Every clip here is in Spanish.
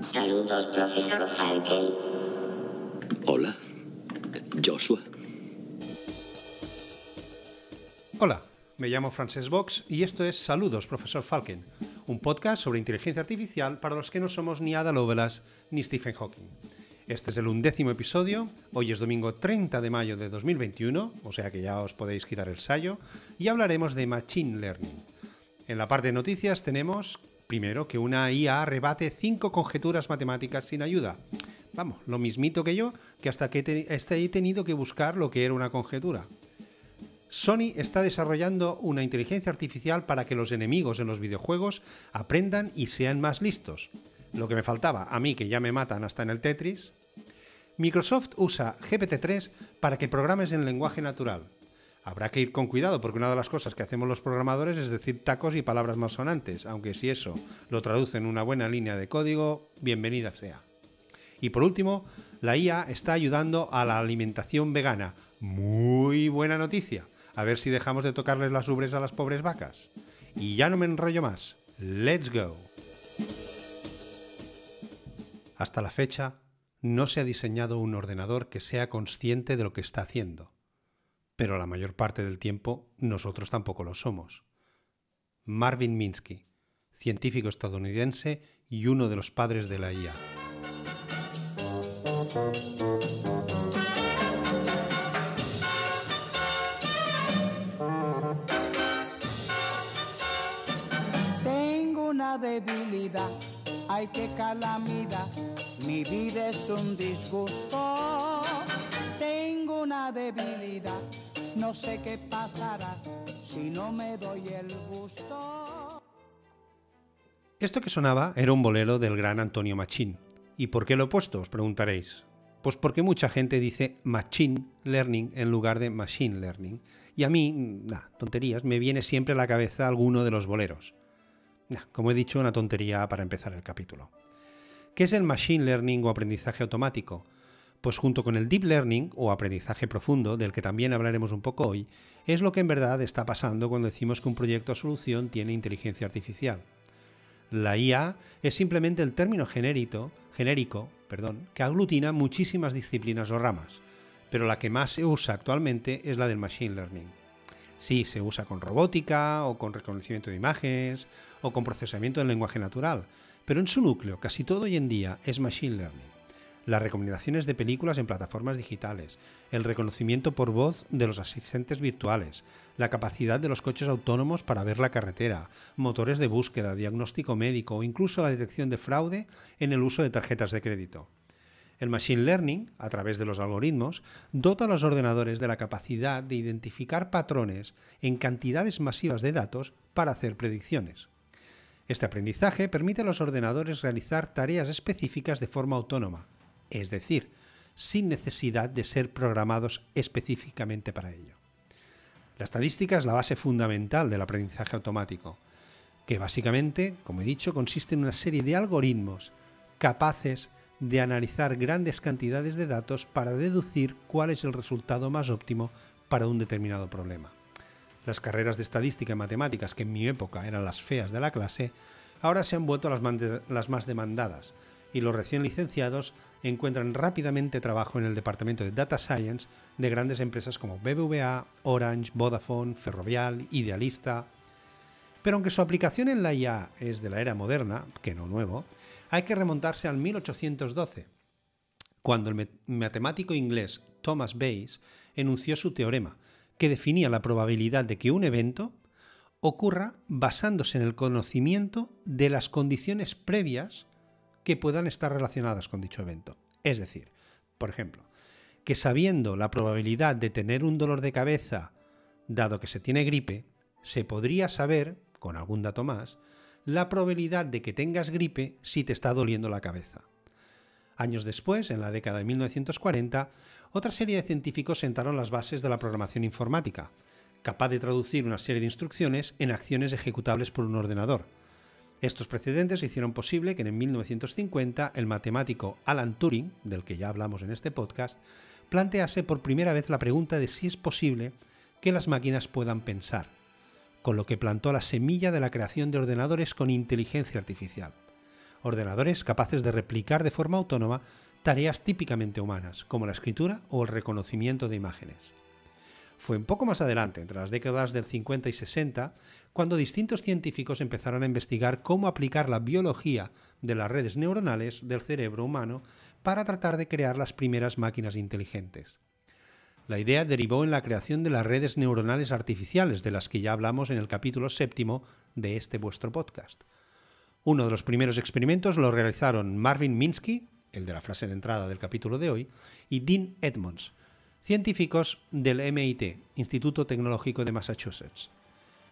Saludos, profesor Falken. Hola, Joshua. Hola, me llamo Frances Box y esto es Saludos, profesor Falken, un podcast sobre inteligencia artificial para los que no somos ni Ada Lovelace ni Stephen Hawking. Este es el undécimo episodio, hoy es domingo 30 de mayo de 2021, o sea que ya os podéis quitar el sayo, y hablaremos de Machine Learning. En la parte de noticias tenemos, primero, que una IA rebate cinco conjeturas matemáticas sin ayuda. Vamos, lo mismito que yo, que hasta que he tenido que buscar lo que era una conjetura. Sony está desarrollando una inteligencia artificial para que los enemigos en los videojuegos aprendan y sean más listos. Lo que me faltaba, a mí que ya me matan hasta en el Tetris, Microsoft usa GPT-3 para que programes en lenguaje natural. Habrá que ir con cuidado porque una de las cosas que hacemos los programadores es decir tacos y palabras malsonantes, aunque si eso lo traduce en una buena línea de código, bienvenida sea. Y por último, la IA está ayudando a la alimentación vegana. Muy buena noticia. A ver si dejamos de tocarles las ubres a las pobres vacas. Y ya no me enrollo más. Let's go. Hasta la fecha, no se ha diseñado un ordenador que sea consciente de lo que está haciendo. Pero la mayor parte del tiempo nosotros tampoco lo somos. Marvin Minsky, científico estadounidense y uno de los padres de la IA. Tengo una debilidad, ay qué calamidad mi vida es un disgusto, tengo una debilidad, no sé qué pasará si no me doy el gusto. Esto que sonaba era un bolero del gran Antonio Machín. ¿Y por qué lo he puesto? Os preguntaréis. Pues porque mucha gente dice Machine Learning en lugar de Machine Learning. Y a mí, nah, tonterías, me viene siempre a la cabeza alguno de los boleros. Nah, como he dicho, una tontería para empezar el capítulo. ¿Qué es el Machine Learning o aprendizaje automático? Pues junto con el Deep Learning o aprendizaje profundo, del que también hablaremos un poco hoy, es lo que en verdad está pasando cuando decimos que un proyecto o solución tiene inteligencia artificial. La IA es simplemente el término genérico, que aglutina muchísimas disciplinas o ramas, pero la que más se usa actualmente es la del Machine Learning. Sí, se usa con robótica o con reconocimiento de imágenes o con procesamiento en lenguaje natural, pero en su núcleo casi todo hoy en día es Machine Learning. Las recomendaciones de películas en plataformas digitales, el reconocimiento por voz de los asistentes virtuales, la capacidad de los coches autónomos para ver la carretera, motores de búsqueda, diagnóstico médico o incluso la detección de fraude en el uso de tarjetas de crédito. El Machine Learning, a través de los algoritmos, dota a los ordenadores de la capacidad de identificar patrones en cantidades masivas de datos para hacer predicciones. Este aprendizaje permite a los ordenadores realizar tareas específicas de forma autónoma, es decir, sin necesidad de ser programados específicamente para ello. La estadística es la base fundamental del aprendizaje automático, que básicamente, como he dicho, consiste en una serie de algoritmos capaces de analizar grandes cantidades de datos para deducir cuál es el resultado más óptimo para un determinado problema. Las carreras de estadística y matemáticas, que en mi época eran las feas de la clase, ahora se han vuelto las, más demandadas, y los recién licenciados encuentran rápidamente trabajo en el departamento de Data Science de grandes empresas como BBVA, Orange, Vodafone, Ferrovial, Idealista. Pero aunque su aplicación en la IA es de la era moderna, que no nuevo, hay que remontarse al 1812, cuando el matemático inglés Thomas Bayes enunció su teorema, que definía la probabilidad de que un evento ocurra basándose en el conocimiento de las condiciones previas que puedan estar relacionadas con dicho evento. Es decir, por ejemplo, que sabiendo la probabilidad de tener un dolor de cabeza dado que se tiene gripe, se podría saber, con algún dato más, la probabilidad de que tengas gripe si te está doliendo la cabeza. Años después, en la década de 1940, otra serie de científicos sentaron las bases de la programación informática, capaz de traducir una serie de instrucciones en acciones ejecutables por un ordenador. Estos precedentes hicieron posible que en 1950 el matemático Alan Turing, del que ya hablamos en este podcast, plantease por primera vez la pregunta de si es posible que las máquinas puedan pensar, con lo que plantó la semilla de la creación de ordenadores con inteligencia artificial. ordenadores capaces de replicar de forma autónoma tareas típicamente humanas, como la escritura o el reconocimiento de imágenes. Fue un poco más adelante, entre las décadas del 50 y 60, cuando distintos científicos empezaron a investigar cómo aplicar la biología de las redes neuronales del cerebro humano para tratar de crear las primeras máquinas inteligentes. La idea derivó en la creación de las redes neuronales artificiales, de las que ya hablamos en el capítulo séptimo de este vuestro podcast. Uno de los primeros experimentos lo realizaron Marvin Minsky, el de la frase de entrada del capítulo de hoy, y Dean Edmonds, científicos del MIT, Instituto Tecnológico de Massachusetts.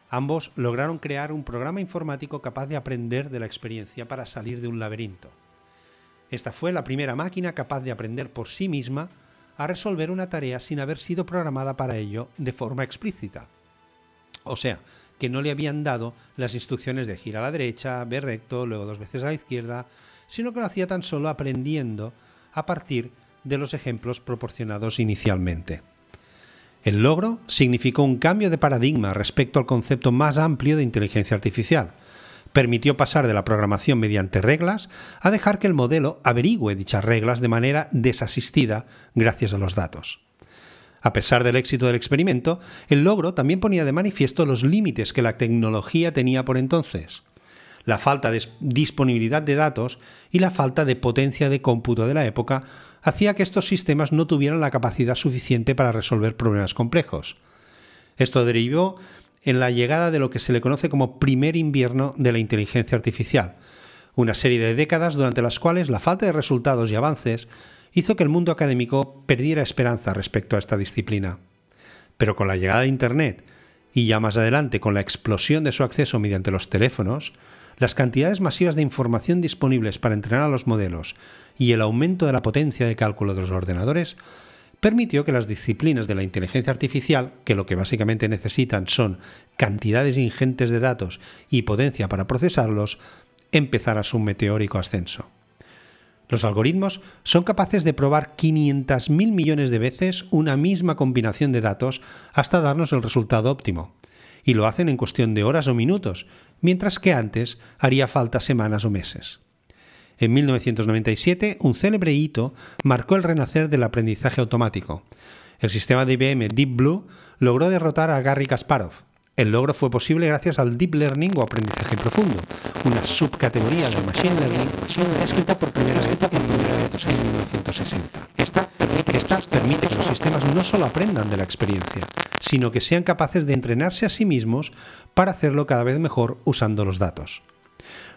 Ambos lograron crear un programa informático capaz de aprender de la experiencia para salir de un laberinto. Esta fue la primera máquina capaz de aprender por sí misma a resolver una tarea sin haber sido programada para ello de forma explícita. O sea, que no le habían dado las instrucciones de gira a la derecha, ver recto, luego dos veces a la izquierda, sino que lo hacía tan solo aprendiendo a partir de los ejemplos proporcionados inicialmente. El logro significó un cambio de paradigma respecto al concepto más amplio de inteligencia artificial, permitió pasar de la programación mediante reglas a dejar que el modelo averigüe dichas reglas de manera desasistida gracias a los datos. A pesar del éxito del experimento, el logro también ponía de manifiesto los límites que la tecnología tenía por entonces, la falta de disponibilidad de datos y la falta de potencia de cómputo de la época hacía que estos sistemas no tuvieran la capacidad suficiente para resolver problemas complejos. Esto derivó en la llegada de lo que se le conoce como primer invierno de la inteligencia artificial, una serie de décadas durante las cuales la falta de resultados y avances hizo que el mundo académico perdiera esperanza respecto a esta disciplina. Pero con la llegada de Internet y ya más adelante con la explosión de su acceso mediante los teléfonos, las cantidades masivas de información disponibles para entrenar a los modelos y el aumento de la potencia de cálculo de los ordenadores permitió que las disciplinas de la inteligencia artificial, que lo que básicamente necesitan son cantidades ingentes de datos y potencia para procesarlos, empezaran su meteórico ascenso. Los algoritmos son capaces de probar 500.000 millones de veces una misma combinación de datos hasta darnos el resultado óptimo, y lo hacen en cuestión de horas o minutos, mientras que antes haría falta semanas o meses. En 1997, un célebre hito marcó el renacer del aprendizaje automático. El sistema de IBM Deep Blue logró derrotar a Garry Kasparov. El logro fue posible gracias al Deep Learning o aprendizaje profundo, una subcategoría del Machine Learning escrita por primera vez en 1960. Esta, esta permite que los sistemas no solo aprendan de la experiencia, sino que sean capaces de entrenarse a sí mismos para hacerlo cada vez mejor usando los datos.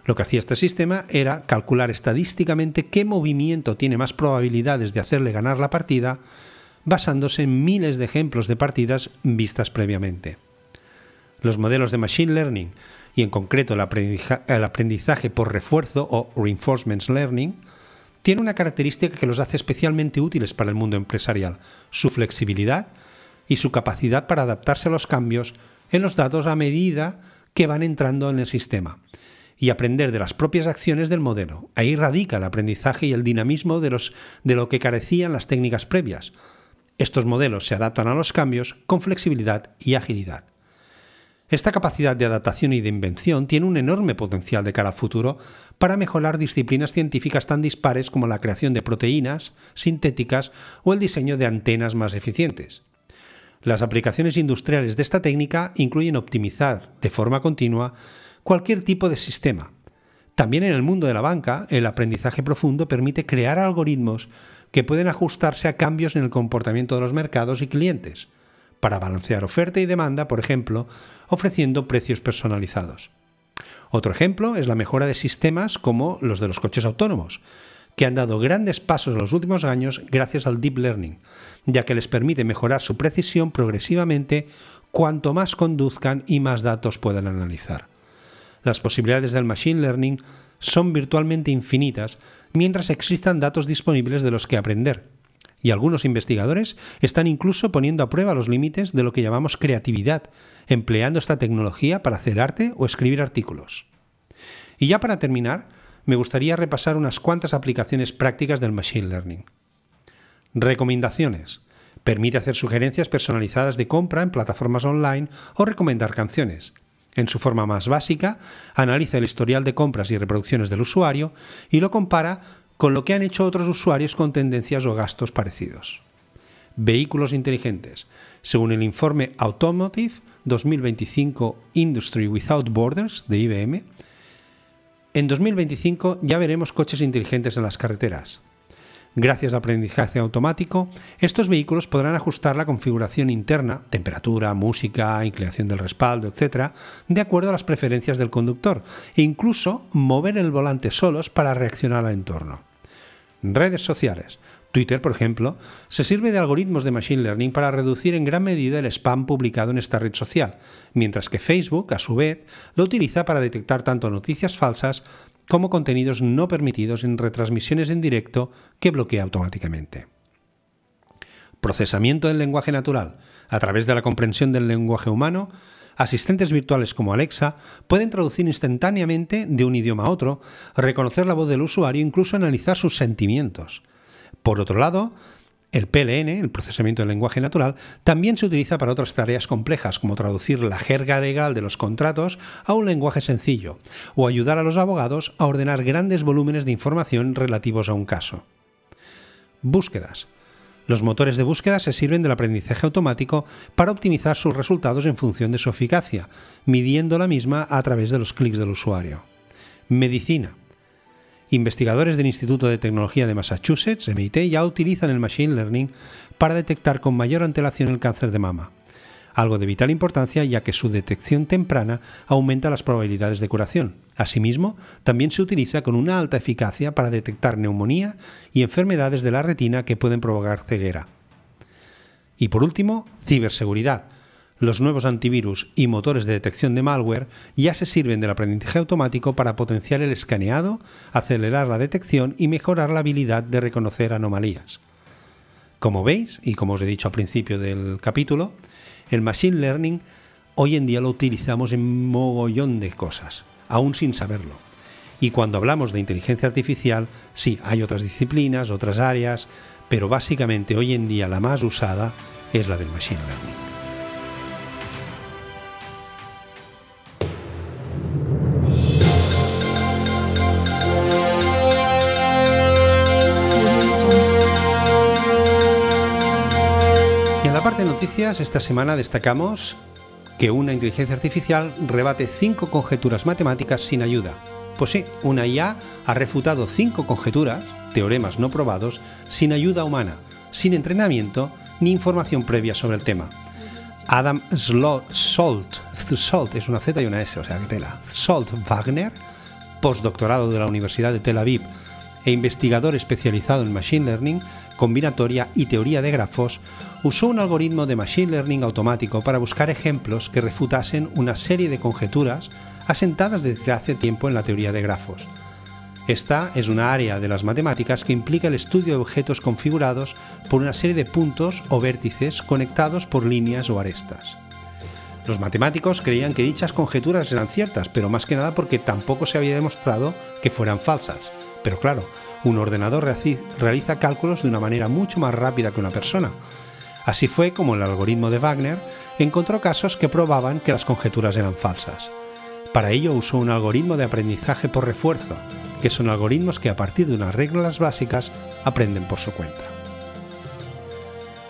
Lo que hacía este sistema era calcular estadísticamente qué movimiento tiene más probabilidades de hacerle ganar la partida, basándose en miles de ejemplos de partidas vistas previamente. Los modelos de Machine Learning, y en concreto el aprendizaje, por refuerzo o Reinforcement Learning, tienen una característica que los hace especialmente útiles para el mundo empresarial, su flexibilidad y su capacidad para adaptarse a los cambios en los datos a medida que van entrando en el sistema y aprender de las propias acciones del modelo. Ahí radica el aprendizaje y el dinamismo de, los, de lo que carecían las técnicas previas. Estos modelos se adaptan a los cambios con flexibilidad y agilidad. Esta capacidad de adaptación y de invención tiene un enorme potencial de cara al futuro para mejorar disciplinas científicas tan dispares como la creación de proteínas sintéticas o el diseño de antenas más eficientes. Las aplicaciones industriales de esta técnica incluyen optimizar de forma continua cualquier tipo de sistema. También en el mundo de la banca, el aprendizaje profundo permite crear algoritmos que pueden ajustarse a cambios en el comportamiento de los mercados y clientes, para balancear oferta y demanda, por ejemplo, ofreciendo precios personalizados. Otro ejemplo es la mejora de sistemas como los de los coches autónomos, que han dado grandes pasos en los últimos años gracias al Deep Learning, ya que les permite mejorar su precisión progresivamente cuanto más conduzcan y más datos puedan analizar. Las posibilidades del Machine Learning son virtualmente infinitas mientras existan datos disponibles de los que aprender. Y algunos investigadores están incluso poniendo a prueba los límites de lo que llamamos creatividad, empleando esta tecnología para hacer arte o escribir artículos. Y ya para terminar, me gustaría repasar unas cuantas aplicaciones prácticas del Machine Learning. Recomendaciones. Permite hacer sugerencias personalizadas de compra en plataformas online o recomendar canciones En su forma más básica, analiza el historial de compras y reproducciones del usuario y lo compara con lo que han hecho otros usuarios con tendencias o gastos parecidos. Vehículos inteligentes. Según el informe Automotive 2025 Industry Without Borders de IBM, en 2025 ya veremos coches inteligentes en las carreteras. Gracias al aprendizaje automático, estos vehículos podrán ajustar la configuración interna, temperatura, música, inclinación del respaldo, etc., de acuerdo a las preferencias del conductor, e incluso mover el volante solos para reaccionar al entorno. Redes sociales. Twitter, por ejemplo, se sirve de algoritmos de Machine Learning para reducir en gran medida el spam publicado en esta red social, mientras que Facebook, a su vez, lo utiliza para detectar tanto noticias falsas como contenidos no permitidos en retransmisiones en directo que bloquea automáticamente. Procesamiento del lenguaje natural. A través de la comprensión del lenguaje humano, asistentes virtuales como Alexa pueden traducir instantáneamente de un idioma a otro, reconocer la voz del usuario e incluso analizar sus sentimientos. Por otro lado, el PLN, el procesamiento del lenguaje natural, también se utiliza para otras tareas complejas, como traducir la jerga legal de los contratos a un lenguaje sencillo, o ayudar a los abogados a ordenar grandes volúmenes de información relativos a un caso. Búsquedas. Los motores de búsqueda se sirven del aprendizaje automático para optimizar sus resultados en función de su eficacia, midiendo la misma a través de los clics del usuario. Medicina. Investigadores del Instituto de Tecnología de Massachusetts, MIT, ya utilizan el Machine Learning para detectar con mayor antelación el cáncer de mama, algo de vital importancia ya que su detección temprana aumenta las probabilidades de curación. Asimismo, también se utiliza con una alta eficacia para detectar neumonía y enfermedades de la retina que pueden provocar ceguera. Y por último, ciberseguridad los nuevos antivirus y motores de detección de malware ya se sirven del aprendizaje automático para potenciar el escaneado, acelerar la detección y mejorar la habilidad de reconocer anomalías. Como veis, y como os he dicho al principio del capítulo, el Machine Learning hoy en día lo utilizamos en mogollón de cosas, aún sin saberlo. Y cuando hablamos de inteligencia artificial, sí, hay otras disciplinas, otras áreas, pero básicamente hoy en día la más usada es la del Machine Learning. Esta semana destacamos que una inteligencia artificial rebate cinco conjeturas matemáticas sin ayuda. Pues sí, una IA ha refutado cinco conjeturas, teoremas no probados, sin ayuda humana, sin entrenamiento ni información previa sobre el tema. Adam Salt, Salt es una Z y una S, o sea que tela. Salt Wagner, postdoctorado de la Universidad de Tel Aviv e investigador especializado en Machine Learning, combinatoria y teoría de grafos, usó un algoritmo de Machine Learning automático para buscar ejemplos que refutasen una serie de conjeturas asentadas desde hace tiempo en la teoría de grafos. Esta es una área de las matemáticas que implica el estudio de objetos configurados por una serie de puntos o vértices conectados por líneas o arestas. Los matemáticos creían que dichas conjeturas eran ciertas, pero más que nada porque tampoco se había demostrado que fueran falsas. Pero claro, un ordenador realiza cálculos de una manera mucho más rápida que una persona. Así fue como el algoritmo de Wagner encontró casos que probaban que las conjeturas eran falsas. Para ello usó un algoritmo de aprendizaje por refuerzo, que son algoritmos que a partir de unas reglas básicas aprenden por su cuenta.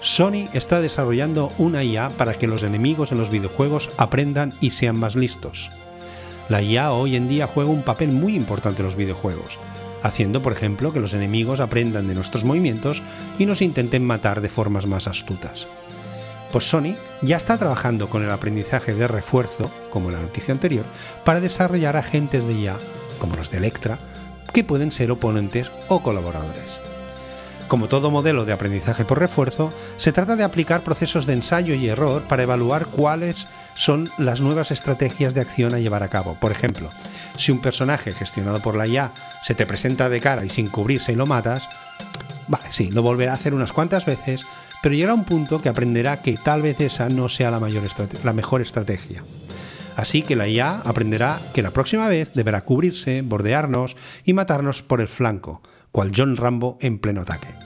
Sony está desarrollando una IA para que los enemigos en los videojuegos aprendan y sean más listos. La IA hoy en día juega un papel muy importante en los videojuegos, haciendo, por ejemplo, que los enemigos aprendan de nuestros movimientos y nos intenten matar de formas más astutas. Pues Sony ya está trabajando con el aprendizaje de refuerzo, como la noticia anterior, para desarrollar agentes de IA, como los de Electra, que pueden ser oponentes o colaboradores. Como todo modelo de aprendizaje por refuerzo, se trata de aplicar procesos de ensayo y error para evaluar cuáles son las nuevas estrategias de acción a llevar a cabo. Por ejemplo, si un personaje gestionado por la IA se te presenta de cara y sin cubrirse y lo matas, vale, sí, lo volverá a hacer unas cuantas veces, pero llegará un punto que aprenderá que tal vez esa no sea la, la mejor estrategia. Así que la IA aprenderá que la próxima vez deberá cubrirse, bordearnos y matarnos por el flanco, cual John Rambo en pleno ataque.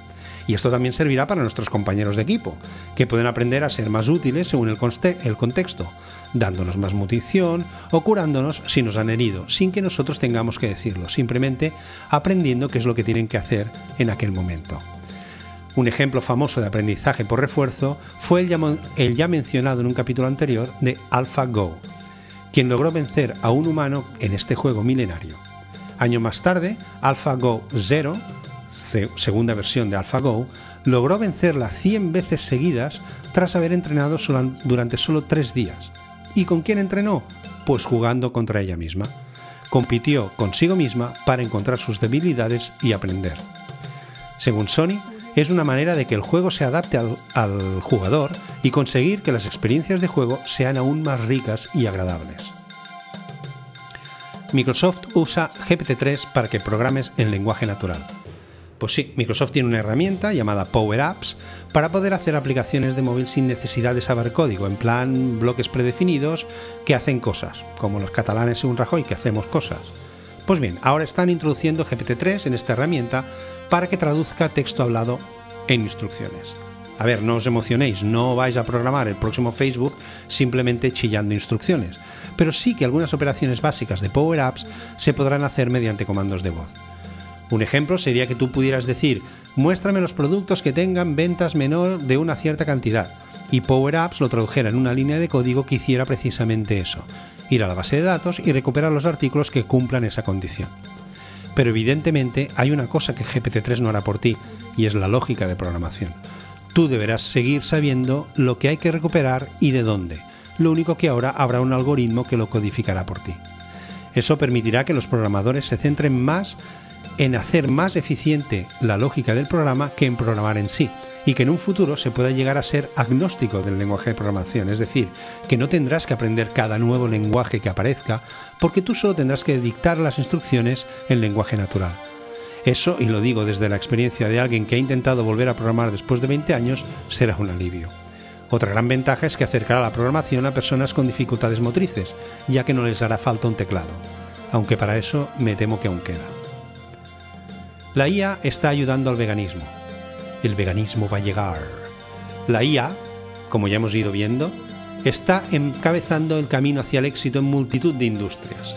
Y esto también servirá para nuestros compañeros de equipo, que pueden aprender a ser más útiles según el, contexto, dándonos más munición o curándonos si nos han herido, sin que nosotros tengamos que decirlo, simplemente aprendiendo qué es lo que tienen que hacer en aquel momento. Un ejemplo famoso de aprendizaje por refuerzo fue el ya, el ya mencionado en un capítulo anterior de AlphaGo, quien logró vencer a un humano en este juego milenario. Año más tarde, AlphaGo Zero, segunda versión de AlphaGo, logró vencerla 100 veces seguidas tras haber entrenado durante solo 3 días. ¿Y con quién entrenó? Pues jugando contra ella misma. Compitió consigo misma para encontrar sus debilidades y aprender. Según Sony, es una manera de que el juego se adapte al, al, jugador y conseguir que las experiencias de juego sean aún más ricas y agradables. Microsoft usa GPT-3 para que programes en lenguaje natural. Pues sí, Microsoft tiene una herramienta llamada Power Apps para poder hacer aplicaciones de móvil sin necesidad de saber código, en plan bloques predefinidos que hacen cosas, como los catalanes un Rajoy que hacemos cosas. Pues bien, ahora están introduciendo GPT-3 en esta herramienta para que traduzca texto hablado en instrucciones. A ver, no os emocionéis, no vais a programar el próximo Facebook simplemente chillando instrucciones, pero sí que algunas operaciones básicas de Power Apps se podrán hacer mediante comandos de voz. Un ejemplo sería que tú pudieras decir, muéstrame los productos que tengan ventas menor de una cierta cantidad, y Power Apps lo tradujera en una línea de código que hiciera precisamente eso, ir a la base de datos y recuperar los artículos que cumplan esa condición. Pero evidentemente hay una cosa que GPT-3 no hará por ti, y es la lógica de programación. Tú deberás seguir sabiendo lo que hay que recuperar y de dónde. Lo único que ahora habrá un algoritmo que lo codificará por ti. Eso permitirá que los programadores se centren más en hacer más eficiente la lógica del programa que en programar en sí, y que en un futuro se pueda llegar a ser agnóstico del lenguaje de programación, es decir, que no tendrás que aprender cada nuevo lenguaje que aparezca, porque tú solo tendrás que dictar las instrucciones en lenguaje natural. Eso, y lo digo desde la experiencia de alguien que ha intentado volver a programar después de 20 años, será un alivio. Otra gran ventaja es que acercará la programación a personas con dificultades motrices, ya que no les hará falta un teclado, aunque para eso me temo que aún queda. La IA está ayudando al veganismo. El veganismo va a llegar. La IA, como ya hemos ido viendo, está encabezando el camino hacia el éxito en multitud de industrias.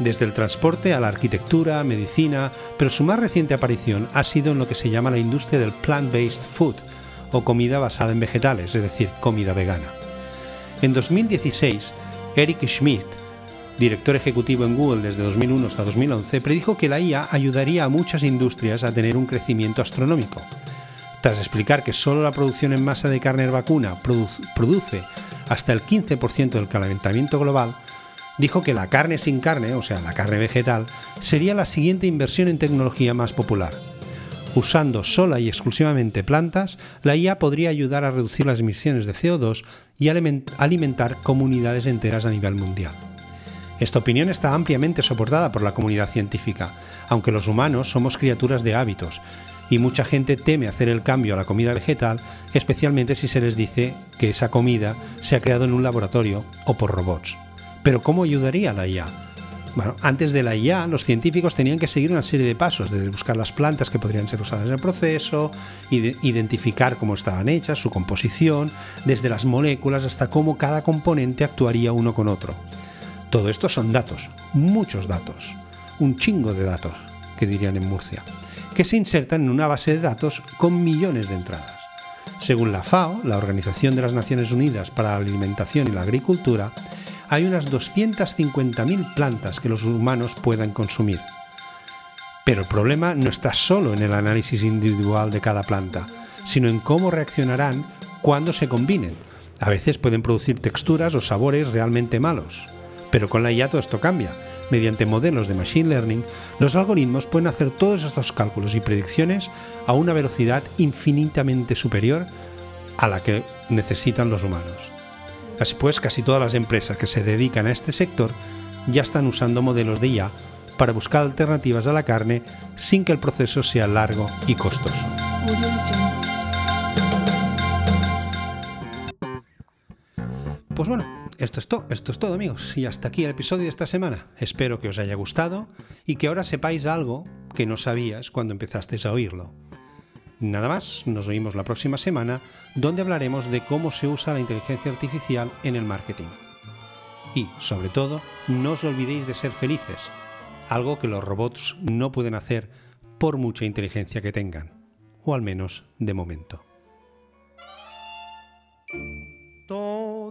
Desde el transporte a la arquitectura, medicina, pero su más reciente aparición ha sido en lo que se llama la industria del plant-based food, o comida basada en vegetales, es decir, comida vegana. En 2016, Eric Schmidt, director ejecutivo en Google desde 2001 hasta 2011, predijo que la IA ayudaría a muchas industrias a tener un crecimiento astronómico. Tras explicar que solo la producción en masa de carne vacuna produce hasta el 15% del calentamiento global, dijo que la carne sin carne, o sea, la carne vegetal, sería la siguiente inversión en tecnología más popular. Usando sola y exclusivamente plantas, la IA podría ayudar a reducir las emisiones de CO2 y alimentar comunidades enteras a nivel mundial. Esta opinión está ampliamente soportada por la comunidad científica, aunque los humanos somos criaturas de hábitos, y mucha gente teme hacer el cambio a la comida vegetal, especialmente si se les dice que esa comida se ha creado en un laboratorio o por robots. Pero ¿cómo ayudaría la IA? Bueno, antes de la IA, los científicos tenían que seguir una serie de pasos, desde buscar las plantas que podrían ser usadas en el proceso, identificar cómo estaban hechas, su composición, desde las moléculas hasta cómo cada componente actuaría uno con otro. Todo esto son datos, muchos datos, un chingo de datos, que dirían en Murcia, que se insertan en una base de datos con millones de entradas. Según la FAO, la Organización de las Naciones Unidas para la Alimentación y la Agricultura, hay unas 250.000 plantas que los humanos puedan consumir. Pero el problema no está solo en el análisis individual de cada planta, sino en cómo reaccionarán cuando se combinen. A veces pueden producir texturas o sabores realmente malos. Pero con la IA todo esto cambia. Mediante modelos de Machine Learning, los algoritmos pueden hacer todos estos cálculos y predicciones a una velocidad infinitamente superior a la que necesitan los humanos. Así pues, casi todas las empresas que se dedican a este sector ya están usando modelos de IA para buscar alternativas a la carne sin que el proceso sea largo y costoso. Pues bueno, esto es todo, esto es todo amigos, y hasta aquí el episodio de esta semana. Espero que os haya gustado y que ahora sepáis algo que no sabías cuando empezasteis a oírlo. Nada más, nos oímos la próxima semana, donde hablaremos de cómo se usa la inteligencia artificial en el marketing. Y, sobre todo, no os olvidéis de ser felices, algo que los robots no pueden hacer por mucha inteligencia que tengan, o al menos de momento.